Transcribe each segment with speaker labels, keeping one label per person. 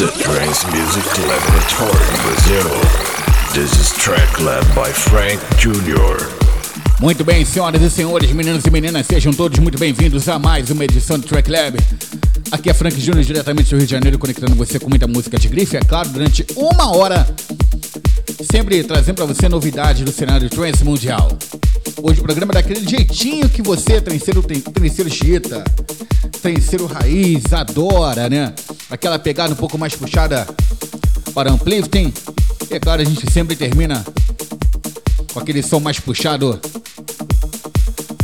Speaker 1: The Trance Music Laboratory Brazil. This is track led by Frank Jr.
Speaker 2: Muito bem, senhoras e senhores, meninos e meninas, sejam todos muito bem-vindos a mais uma edição do Track Lab. Aqui é Frank Jr., diretamente do Rio de Janeiro, conectando você com muita música de grife, é claro, durante uma hora, sempre trazendo para você novidades do cenário trance mundial. Hoje o programa é daquele jeitinho que você, trenceiro, trenceiro chita, trenceiro raiz, adora, né? Aquela pegada um pouco mais puxada para uplifting. E é claro, a gente sempre termina com aquele som mais puxado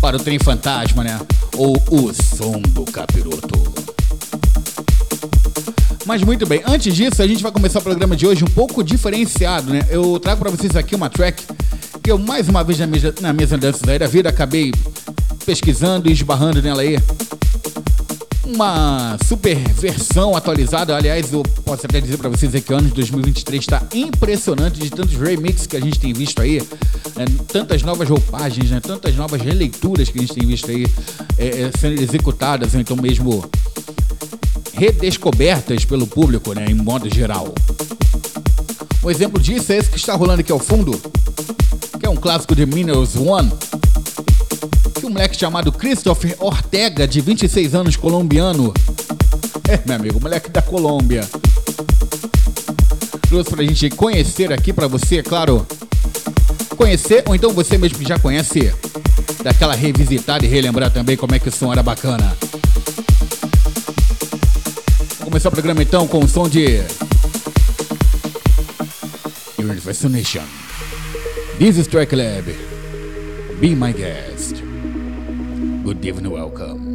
Speaker 2: para o trem fantasma, né? Ou o som do capiroto. Mas muito bem, antes disso, a gente vai começar o programa de hoje um pouco diferenciado, né? Eu trago para vocês aqui uma track que eu, mais uma vez na mesa, na mesa danças aí da vida, acabei pesquisando e esbarrando nela aí. Uma super versão atualizada, aliás, eu posso até dizer para vocês que o ano de 2023 está impressionante de tantos remixes que a gente tem visto aí, né? tantas novas roupagens, né? tantas novas releituras que a gente tem visto aí é, é, sendo executadas, ou então mesmo redescobertas pelo público, né, em modo geral. Um exemplo disso é esse que está rolando aqui ao fundo, que é um clássico de Minerals One, um moleque chamado Christopher Ortega, de 26 anos, colombiano, é, meu amigo, moleque da Colômbia, trouxe pra gente conhecer aqui pra você, é claro, conhecer, ou então você mesmo que já conhece, daquela revisitada e relembrar também como é que o som era bacana. Vamos começar o programa então com o som de Universal Nation. This is Track Lab. Be my guest. Good evening, welcome.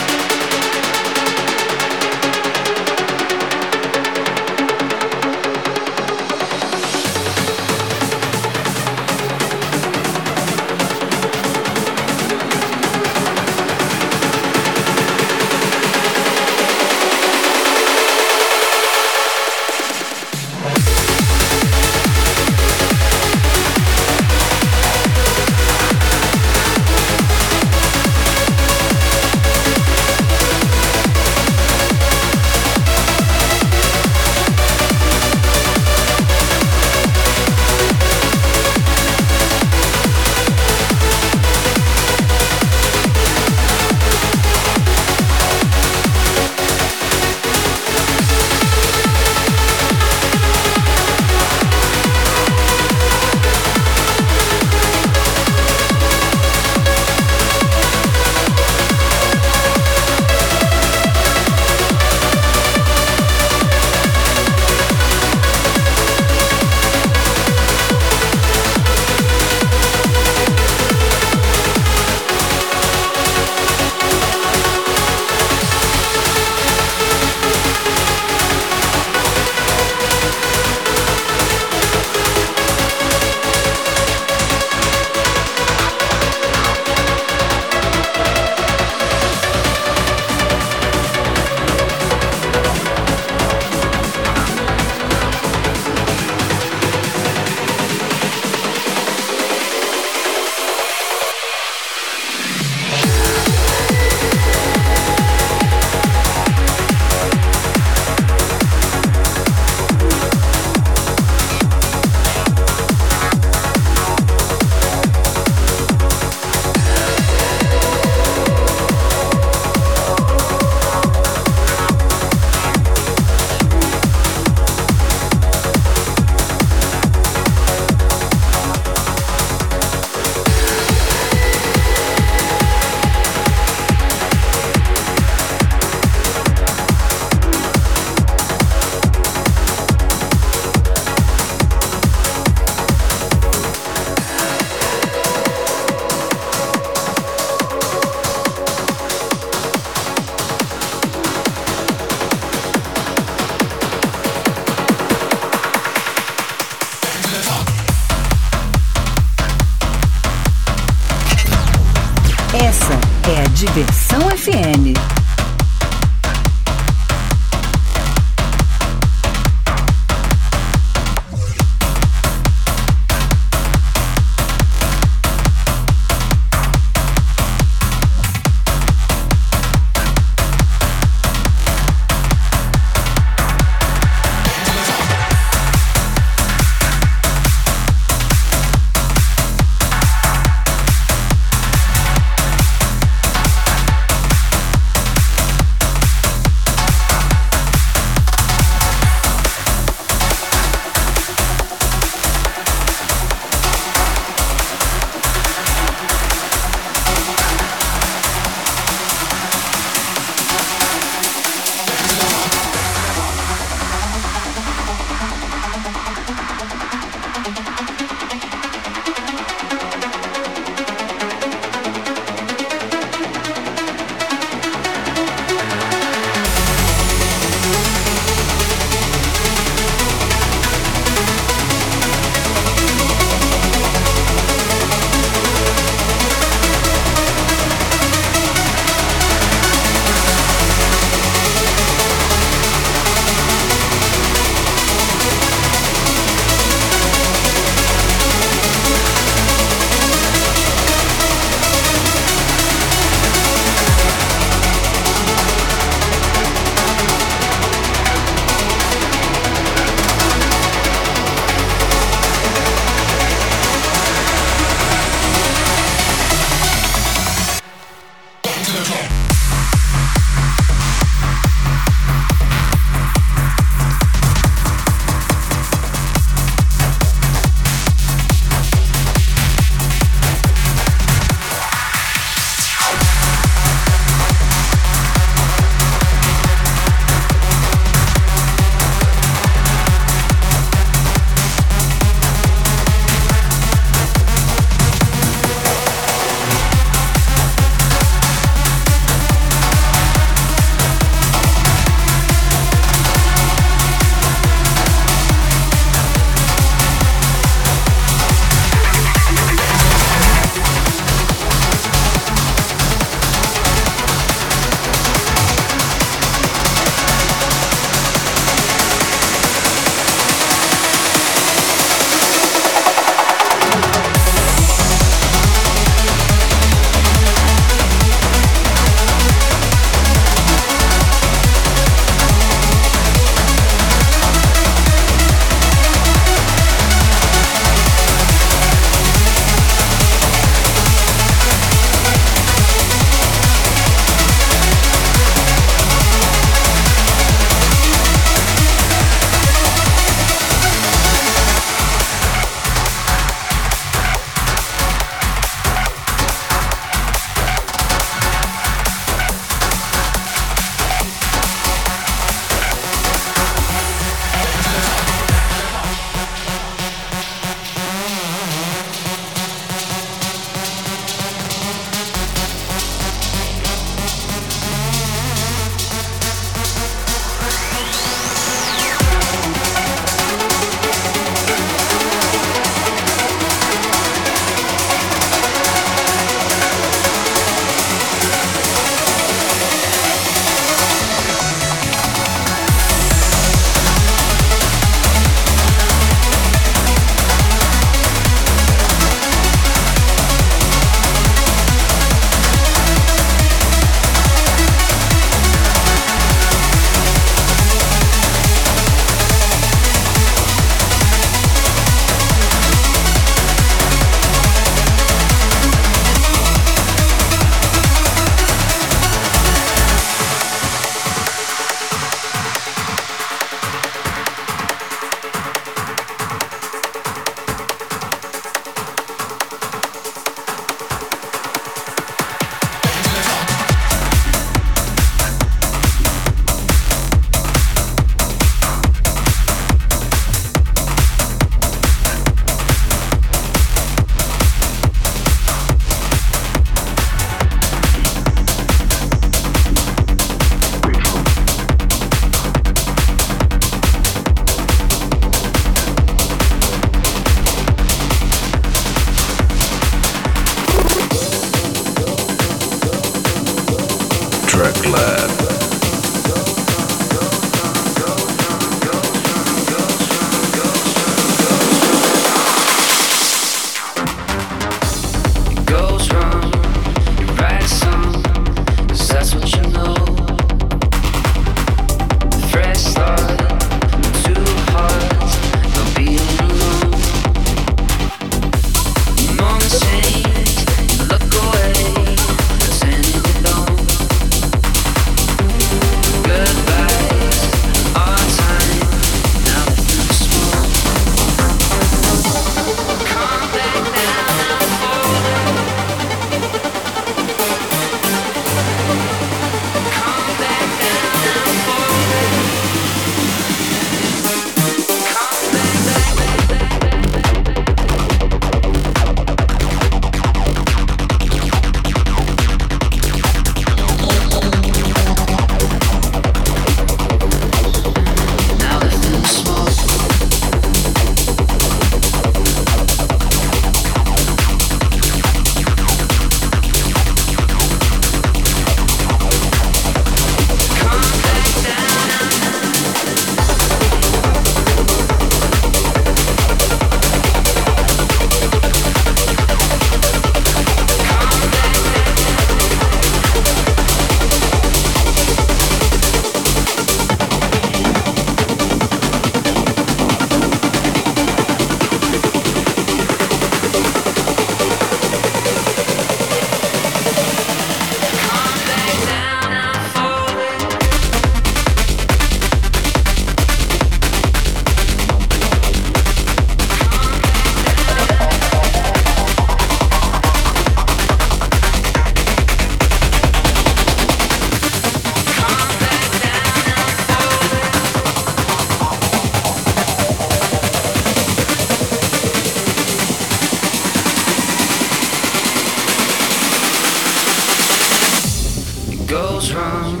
Speaker 3: song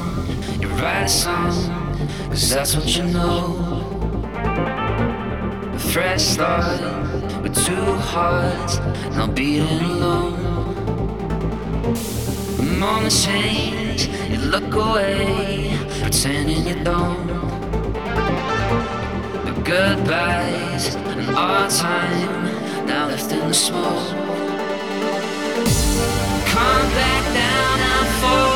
Speaker 3: and write a song,
Speaker 4: cause that's what you know. A fresh start with two hearts, not beating alone. I'm on the change, you look away, pretending you don't. The goodbyes and our time, now left in the smoke. Come back down, I'm
Speaker 2: falling.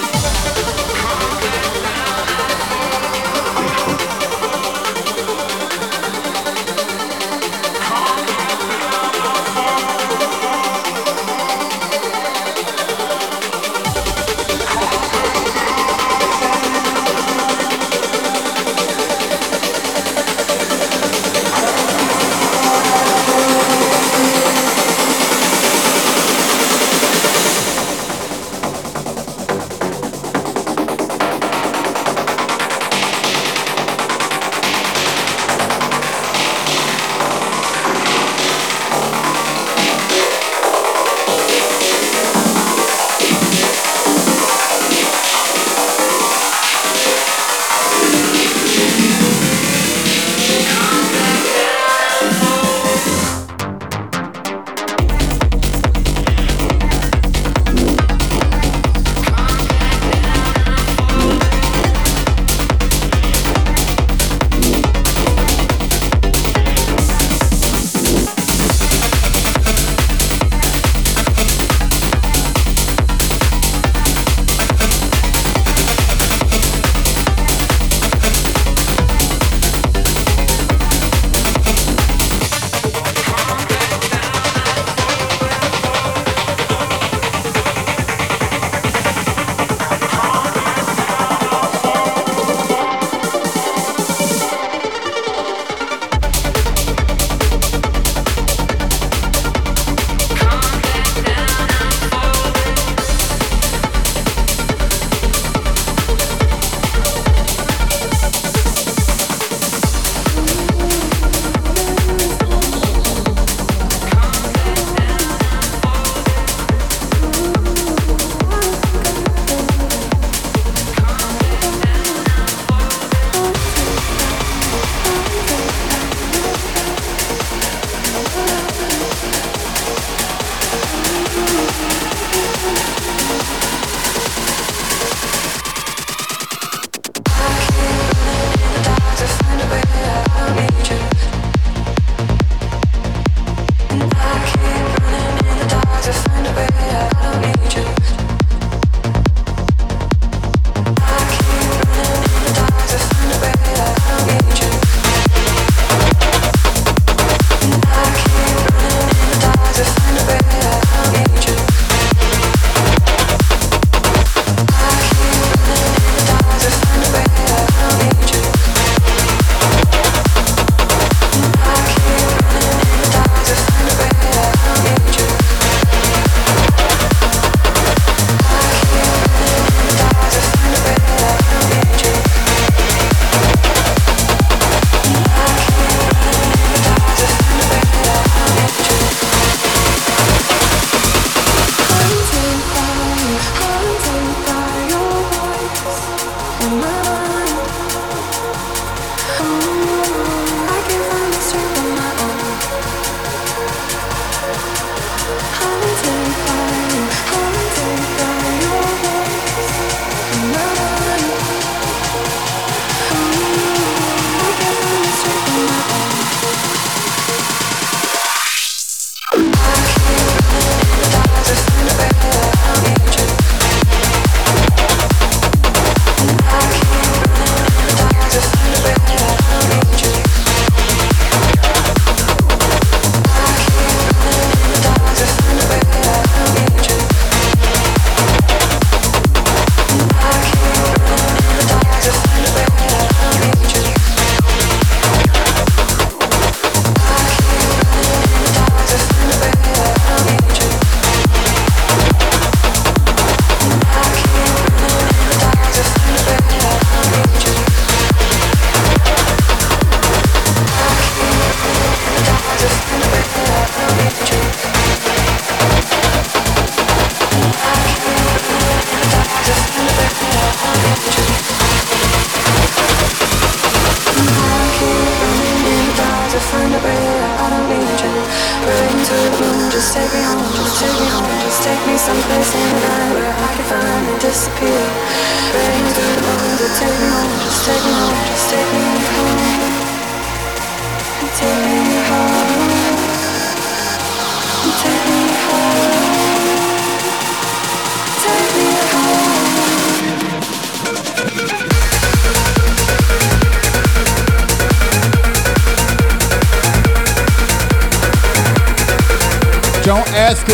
Speaker 2: Ask.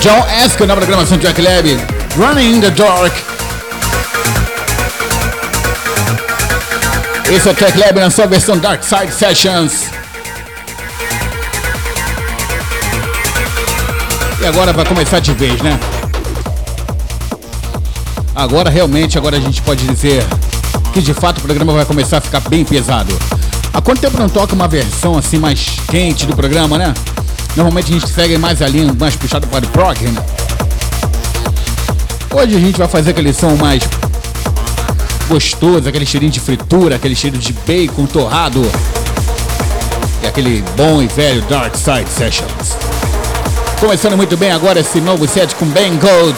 Speaker 2: John Ask, nova programação Jack Lab. Running in the Dark. Esse é o Track Lab na sua versão Dark Side Sessions. E agora vai começar de vez, né? Agora realmente, agora a gente pode dizer que de fato o programa vai começar a ficar bem pesado. Há quanto tempo não toca uma versão assim mais quente do programa, né? Normalmente a gente segue mais a linha, mais puxado para o prog? Hoje a gente vai fazer aquele som mais gostoso, aquele cheirinho de fritura, aquele cheiro de bacon torrado. E aquele bom e velho Dark Side Sessions. Começando muito bem agora esse novo set com Ben Gold.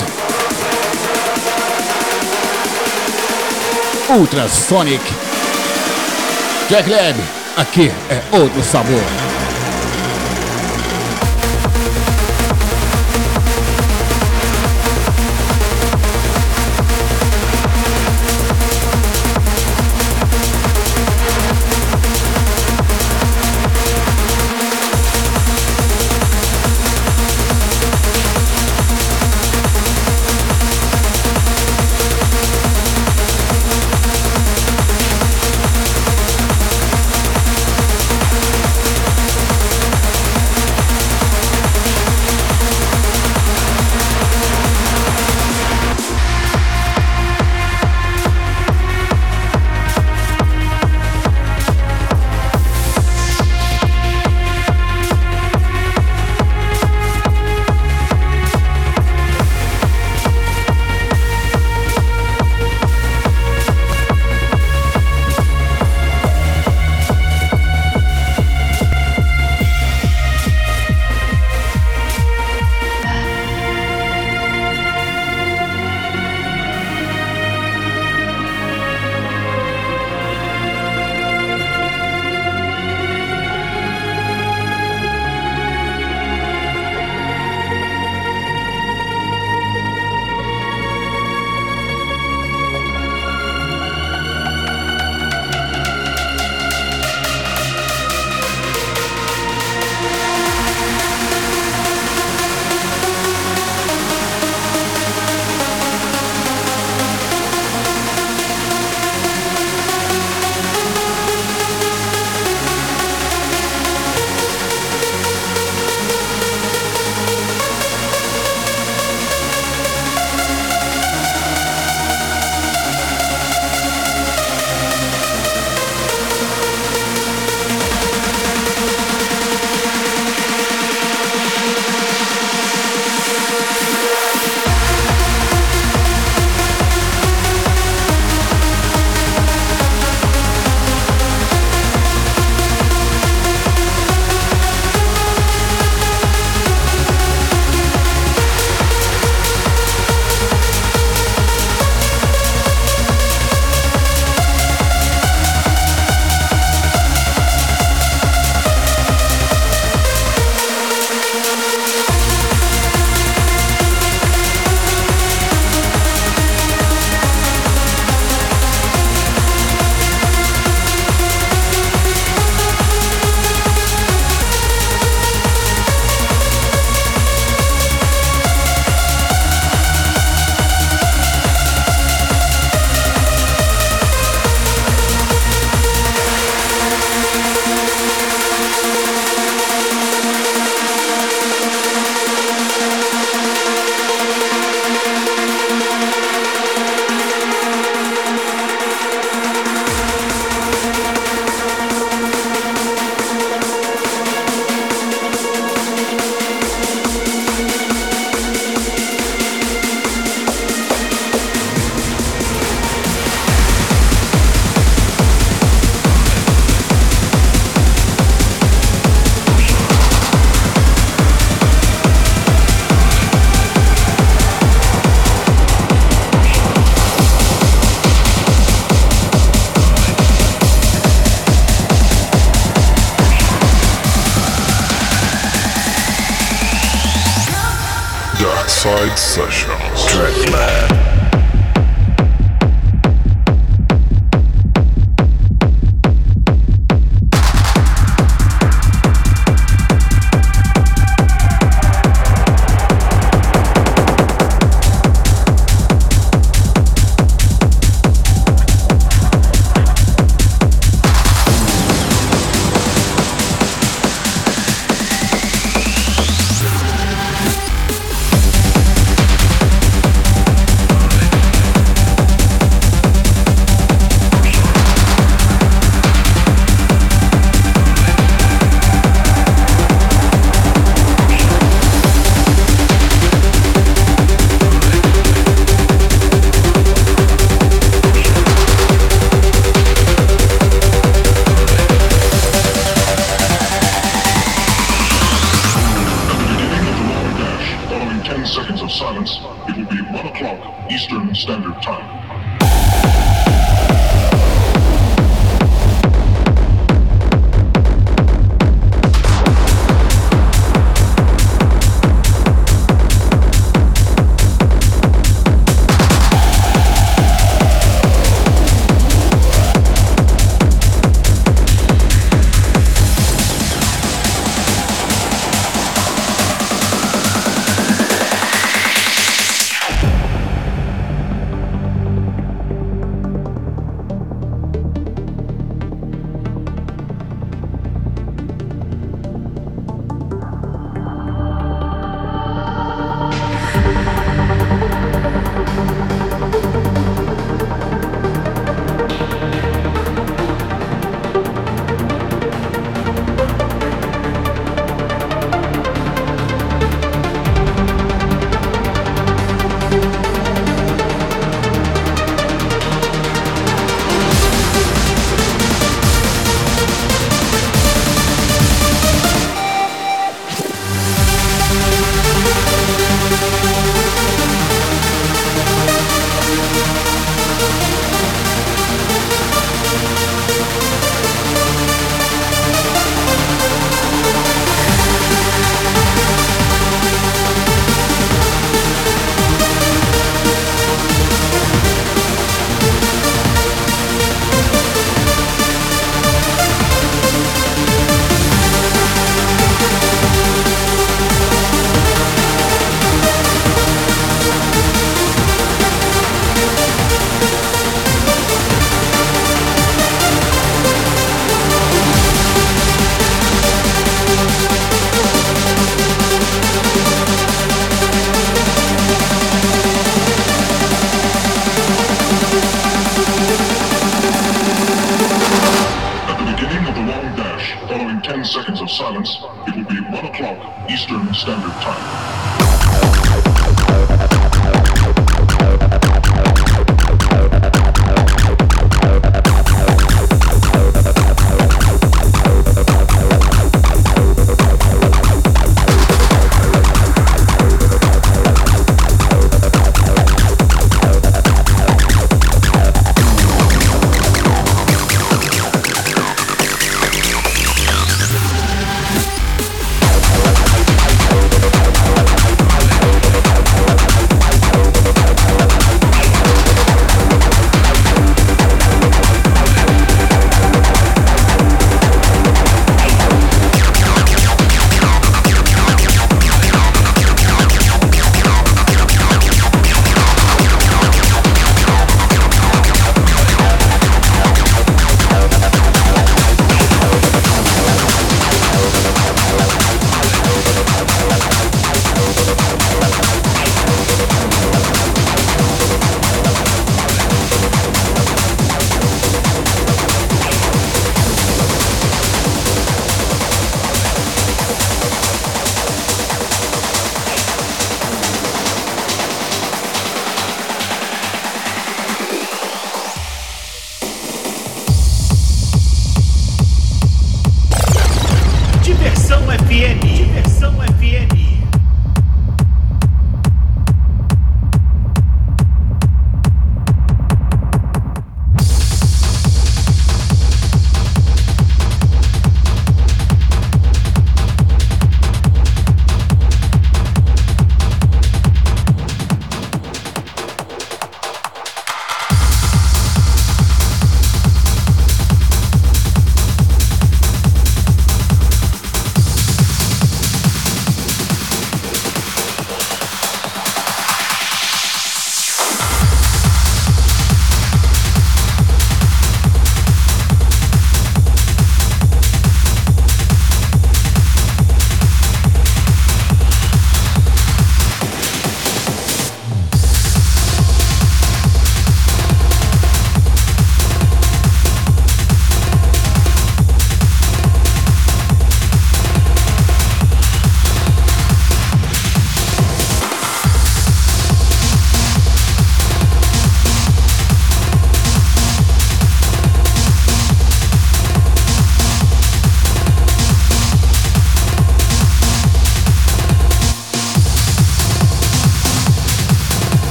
Speaker 2: Ultrasonic. Jack Lab, aqui é outro sabor.
Speaker 5: FM, Diversão
Speaker 6: FM.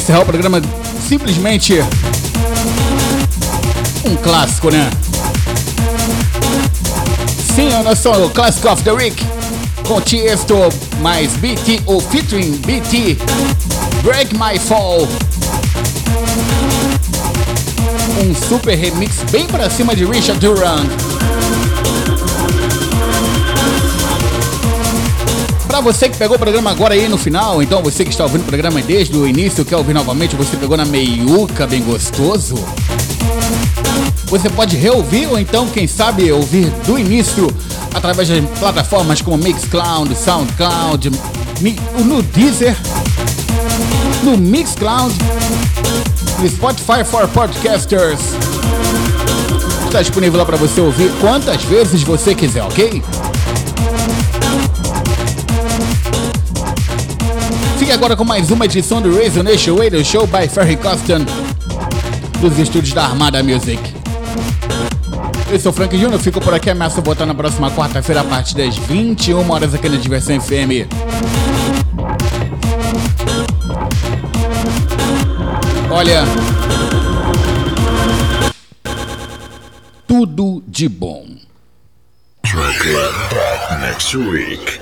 Speaker 6: encerrar o programa simplesmente um clássico, né? Sim, o clássico of the week com Tiesto mais BT o featuring BT Break My Fall. Um super remix bem pra cima de Richard Duran.
Speaker 2: Pra você que pegou o programa agora aí no final, então você que está ouvindo o programa desde o início, quer ouvir novamente, você pegou na meiuca bem gostoso. Você pode reouvir ou então, quem sabe, ouvir do início através de plataformas como Mixcloud, Soundcloud, no Deezer, no Mixcloud, no Spotify for Podcasters. Está disponível lá para você ouvir quantas vezes você quiser, ok? Agora com mais uma edição do Razor Nation Radio Show by Ferry Costan dos estúdios da Armada Music. Eu sou o Frank Júnior, fico por aqui, ameaço voltar na próxima quarta-feira a partir das 21 horas aqui na Diversão FM. Olha. Tudo de bom.
Speaker 1: Next week.